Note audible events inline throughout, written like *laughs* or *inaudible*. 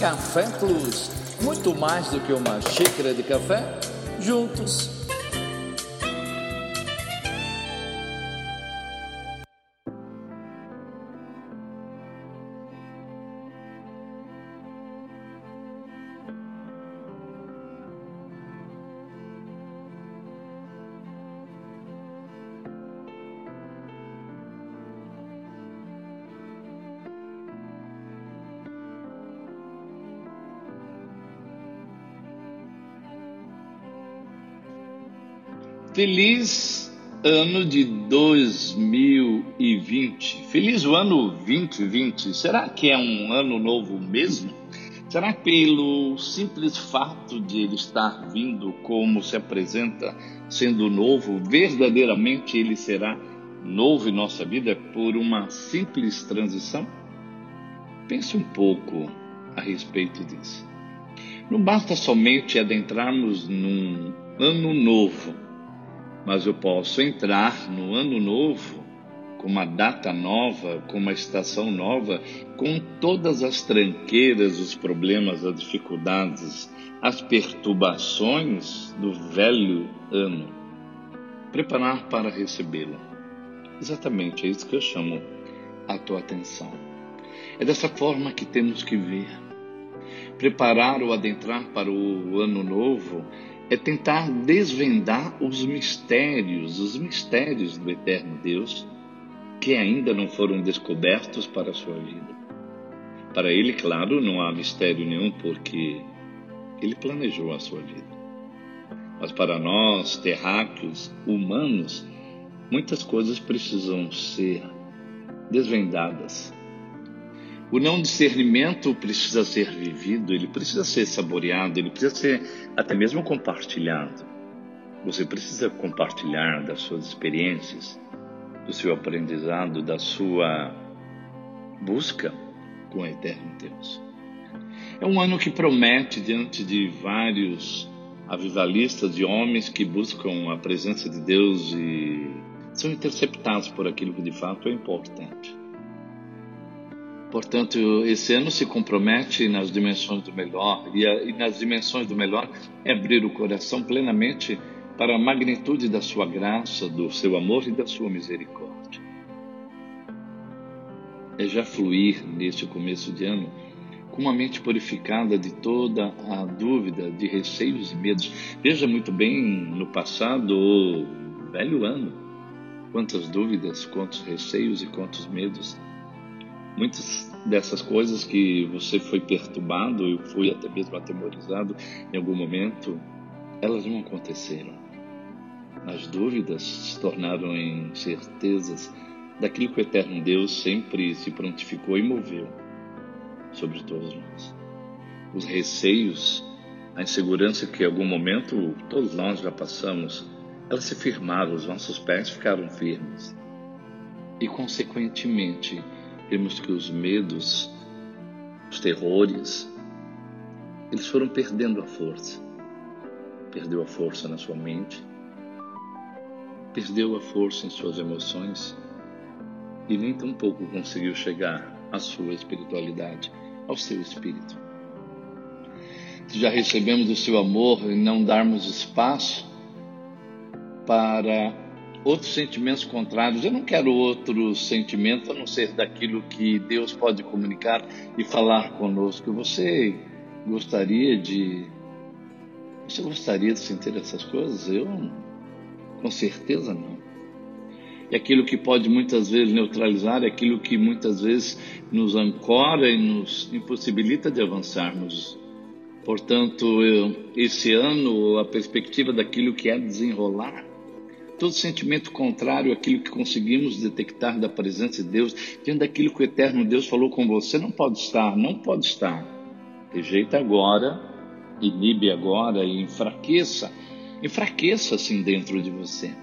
Café Plus. Muito mais do que uma xícara de café, juntos Feliz ano de 2020. Feliz o ano 2020. Será que é um ano novo mesmo? Será que pelo simples fato de ele estar vindo como se apresenta sendo novo, verdadeiramente ele será novo em nossa vida por uma simples transição? Pense um pouco a respeito disso. Não basta somente adentrarmos num ano novo mas eu posso entrar no ano novo com uma data nova, com uma estação nova, com todas as tranqueiras, os problemas, as dificuldades, as perturbações do velho ano. Preparar para recebê-lo. Exatamente, é isso que eu chamo a tua atenção. É dessa forma que temos que ver. Preparar ou adentrar para o ano novo é tentar desvendar os mistérios, os mistérios do eterno Deus que ainda não foram descobertos para a sua vida. Para ele, claro, não há mistério nenhum porque ele planejou a sua vida. Mas para nós, terráqueos, humanos, muitas coisas precisam ser desvendadas o não discernimento precisa ser vivido, ele precisa ser saboreado, ele precisa ser até mesmo compartilhado. Você precisa compartilhar das suas experiências, do seu aprendizado, da sua busca com o eterno Deus. É um ano que promete diante de vários avivalistas e homens que buscam a presença de Deus e são interceptados por aquilo que de fato é importante. Portanto, esse ano se compromete nas dimensões do melhor, e, a, e, nas dimensões do melhor é abrir o coração plenamente para a magnitude da sua graça, do seu amor e da sua misericórdia. É já fluir neste começo de ano com uma mente purificada de toda a dúvida, de receios e medos. Veja muito bem no passado, o velho ano, quantas dúvidas, quantos receios e quantos medos Muitas dessas coisas que você foi perturbado, eu fui até mesmo atemorizado em algum momento, elas não aconteceram. As dúvidas se tornaram em certezas daquilo que o eterno Deus sempre se prontificou e moveu sobre todos nós. Os receios, a insegurança que em algum momento todos nós já passamos, elas se firmaram, os nossos pés ficaram firmes. E, consequentemente, vemos que os medos, os terrores, eles foram perdendo a força. Perdeu a força na sua mente, perdeu a força em suas emoções e nem tão pouco conseguiu chegar à sua espiritualidade, ao seu espírito. Se já recebemos o seu amor e não darmos espaço para outros sentimentos contrários. Eu não quero outro sentimento a não ser daquilo que Deus pode comunicar e falar conosco. Você gostaria de. Você gostaria de sentir essas coisas? Eu, com certeza, não. E aquilo que pode muitas vezes neutralizar, é aquilo que muitas vezes nos ancora e nos impossibilita de avançarmos. Portanto, eu, esse ano, a perspectiva daquilo que é desenrolar, todo sentimento contrário àquilo que conseguimos detectar da presença de Deus, diante daquilo que o eterno Deus falou com você, não pode estar, não pode estar. Rejeita agora, inibe agora e enfraqueça, enfraqueça assim dentro de você.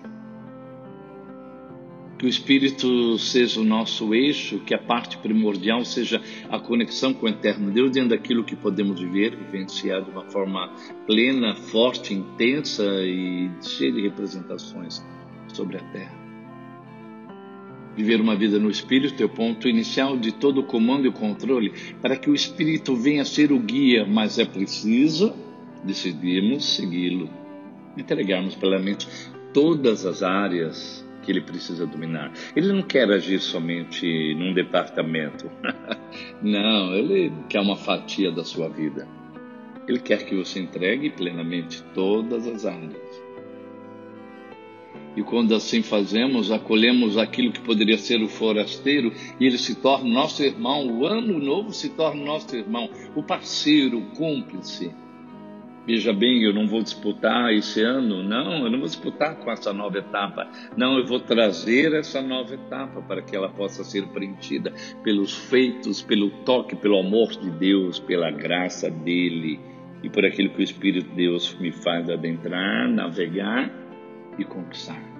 Que o Espírito seja o nosso eixo, que a parte primordial seja a conexão com o Eterno Deus, dentro daquilo que podemos viver, vivenciar de uma forma plena, forte, intensa e cheia de representações sobre a terra. Viver uma vida no Espírito é o ponto inicial de todo o comando e controle, para que o Espírito venha a ser o guia, mas é preciso decidirmos segui-lo, entregarmos plenamente todas as áreas que ele precisa dominar. Ele não quer agir somente num departamento. *laughs* não, ele quer uma fatia da sua vida. Ele quer que você entregue plenamente todas as áreas. E quando assim fazemos, acolhemos aquilo que poderia ser o forasteiro e ele se torna nosso irmão. O ano novo se torna nosso irmão, o parceiro, o cúmplice. Veja bem, eu não vou disputar esse ano, não, eu não vou disputar com essa nova etapa. Não, eu vou trazer essa nova etapa para que ela possa ser preenchida pelos feitos, pelo toque, pelo amor de Deus, pela graça dele e por aquilo que o Espírito de Deus me faz adentrar, navegar e conquistar.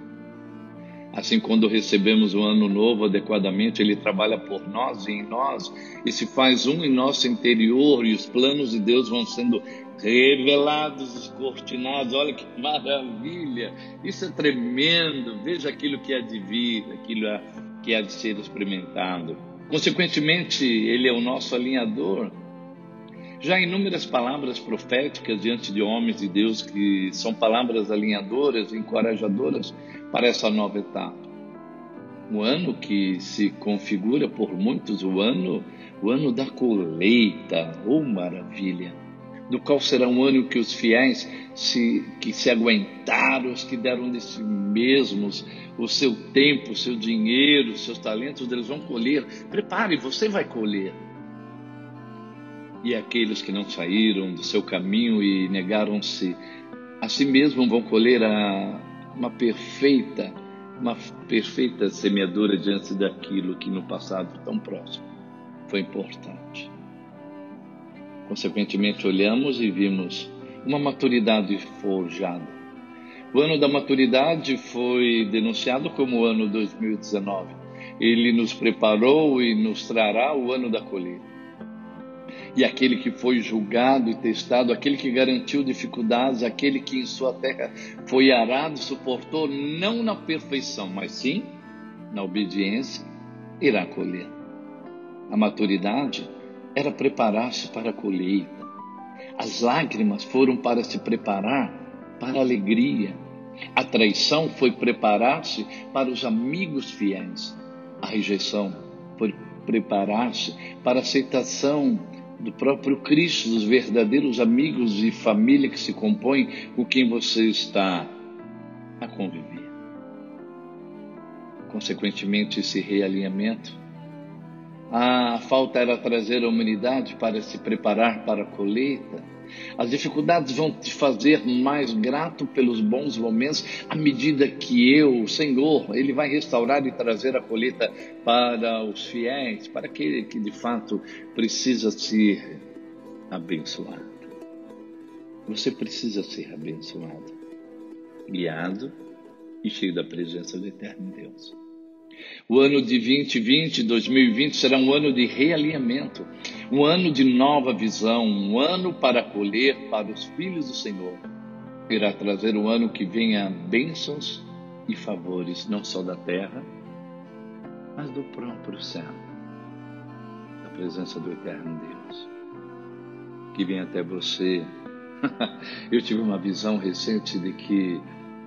Assim, quando recebemos o ano novo adequadamente, ele trabalha por nós e em nós, e se faz um em nosso interior, e os planos de Deus vão sendo revelados, descortinados. Olha que maravilha! Isso é tremendo. Veja aquilo que é de vir, aquilo que é de ser experimentado. Consequentemente, ele é o nosso alinhador. Já inúmeras palavras proféticas diante de homens de Deus que são palavras alinhadoras, encorajadoras para essa nova etapa. O ano que se configura por muitos o ano, o ano da colheita, oh maravilha! Do qual será um ano que os fiéis se, que se aguentaram, os que deram de si mesmos o seu tempo, o seu dinheiro, os seus talentos, eles vão colher. Prepare, você vai colher e aqueles que não saíram do seu caminho e negaram-se a si mesmos vão colher a, uma perfeita, uma perfeita semeadura diante daquilo que no passado tão próximo foi importante. Consequentemente, olhamos e vimos uma maturidade forjada. O ano da maturidade foi denunciado como o ano 2019. Ele nos preparou e nos trará o ano da colheita e aquele que foi julgado e testado, aquele que garantiu dificuldades, aquele que em sua terra foi arado, suportou não na perfeição, mas sim na obediência, irá colher. A maturidade era preparar-se para a colheita. As lágrimas foram para se preparar para a alegria. A traição foi preparar-se para os amigos fiéis. A rejeição foi preparar-se para a aceitação do próprio Cristo, dos verdadeiros amigos e família que se compõem com quem você está a conviver. Consequentemente, esse realinhamento, a falta era trazer a humanidade para se preparar para a colheita as dificuldades vão te fazer mais grato pelos bons momentos à medida que eu, Senhor, Ele vai restaurar e trazer a colheita para os fiéis, para aquele que de fato precisa ser abençoado. Você precisa ser abençoado, guiado e cheio da presença do Eterno Deus. O ano de 2020, 2020 será um ano de realinhamento, um ano de nova visão, um ano para colher para os filhos do Senhor. Irá trazer um ano que venha bênçãos e favores, não só da terra, mas do próprio céu, da presença do eterno Deus, que vem até você. *laughs* Eu tive uma visão recente de que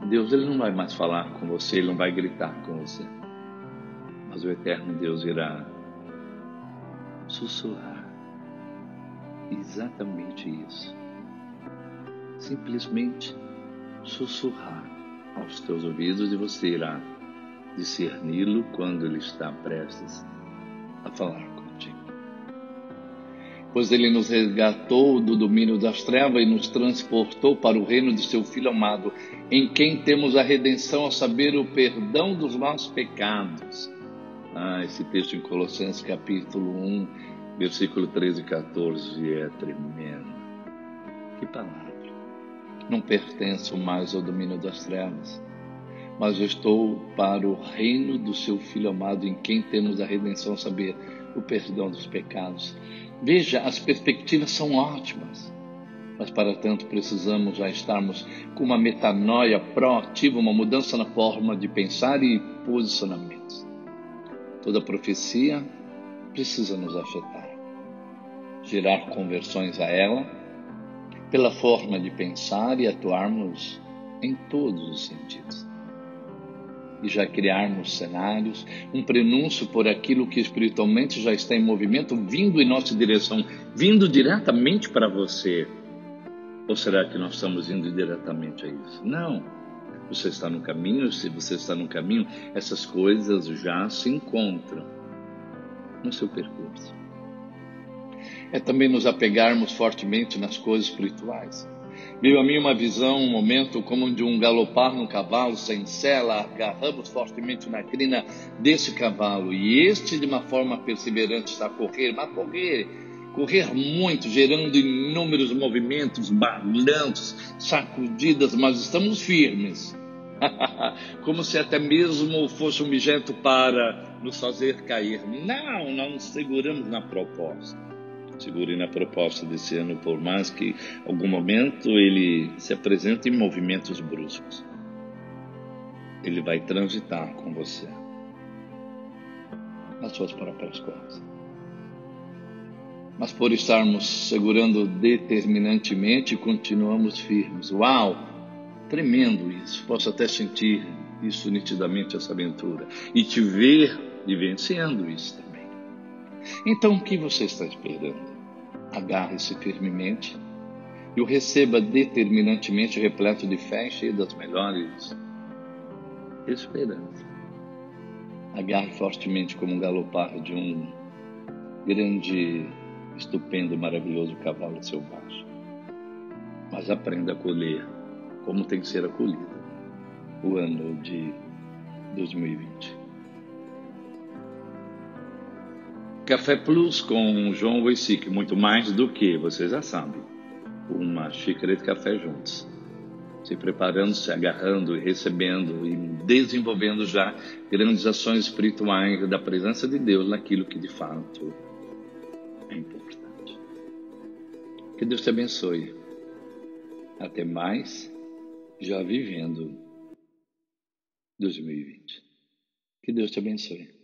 Deus ele não vai mais falar com você, ele não vai gritar com você mas o eterno Deus irá sussurrar exatamente isso. Simplesmente sussurrar aos teus ouvidos e você irá discerni-lo quando ele está prestes a falar contigo. Pois ele nos resgatou do domínio das trevas e nos transportou para o reino de seu Filho amado, em quem temos a redenção, a saber, o perdão dos nossos pecados ah, esse texto em Colossenses capítulo 1, versículo 13 e 14 é tremendo. Que palavra! Não pertenço mais ao domínio das trevas, mas estou para o reino do seu Filho amado, em quem temos a redenção, saber o perdão dos pecados. Veja, as perspectivas são ótimas, mas para tanto precisamos já estarmos com uma metanoia proativa, uma mudança na forma de pensar e posicionamentos. Toda profecia precisa nos afetar, gerar conversões a ela, pela forma de pensar e atuarmos em todos os sentidos. E já criarmos cenários, um prenúncio por aquilo que espiritualmente já está em movimento, vindo em nossa direção, vindo diretamente para você. Ou será que nós estamos indo diretamente a isso? Não. Você está no caminho, se você está no caminho, essas coisas já se encontram no seu percurso. É também nos apegarmos fortemente nas coisas espirituais. Veio a mim uma visão, um momento como de um galopar num cavalo sem sela, agarramos fortemente na crina desse cavalo e este de uma forma perseverante está a correr, mas correr, correr muito, gerando inúmeros movimentos, barulhantes, sacudidas, mas estamos firmes. *laughs* como se até mesmo fosse um objeto para nos fazer cair. Não, não nos seguramos na proposta segure na proposta desse ano, por mais que algum momento ele se apresente em movimentos bruscos. Ele vai transitar com você nas suas próprias coisas. Mas por estarmos segurando determinantemente, continuamos firmes. Uau! Tremendo isso. Posso até sentir isso nitidamente, essa aventura. E te ver vivenciando isso também. Então, o que você está esperando? agarre-se firmemente e o receba determinantemente repleto de fé e cheio das melhores esperanças. Agarre fortemente como um galopar de um grande, estupendo, maravilhoso cavalo selvagem. Mas aprenda a colher como tem que ser acolhido o ano de 2020. Café Plus com João Woisic, muito mais do que, vocês já sabem, uma xícara de café juntos. Se preparando, se agarrando e recebendo e desenvolvendo já grandes ações espirituais da presença de Deus naquilo que de fato é importante. Que Deus te abençoe. Até mais, já vivendo 2020. Que Deus te abençoe.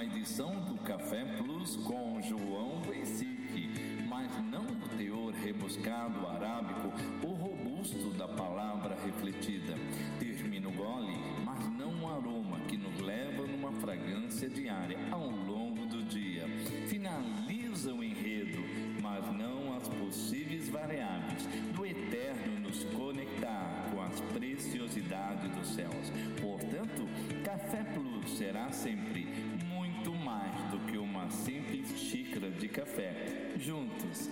Uma edição do Café Plus com João Vesic, mas não o teor rebuscado arábico ou robusto da palavra refletida. Termina o gole, mas não o aroma que nos leva numa fragrância diária ao longo do dia. Finaliza o enredo, mas não as possíveis variáveis do eterno nos conectar com as preciosidades dos céus. Café Plus será sempre simples xícara de café. Juntos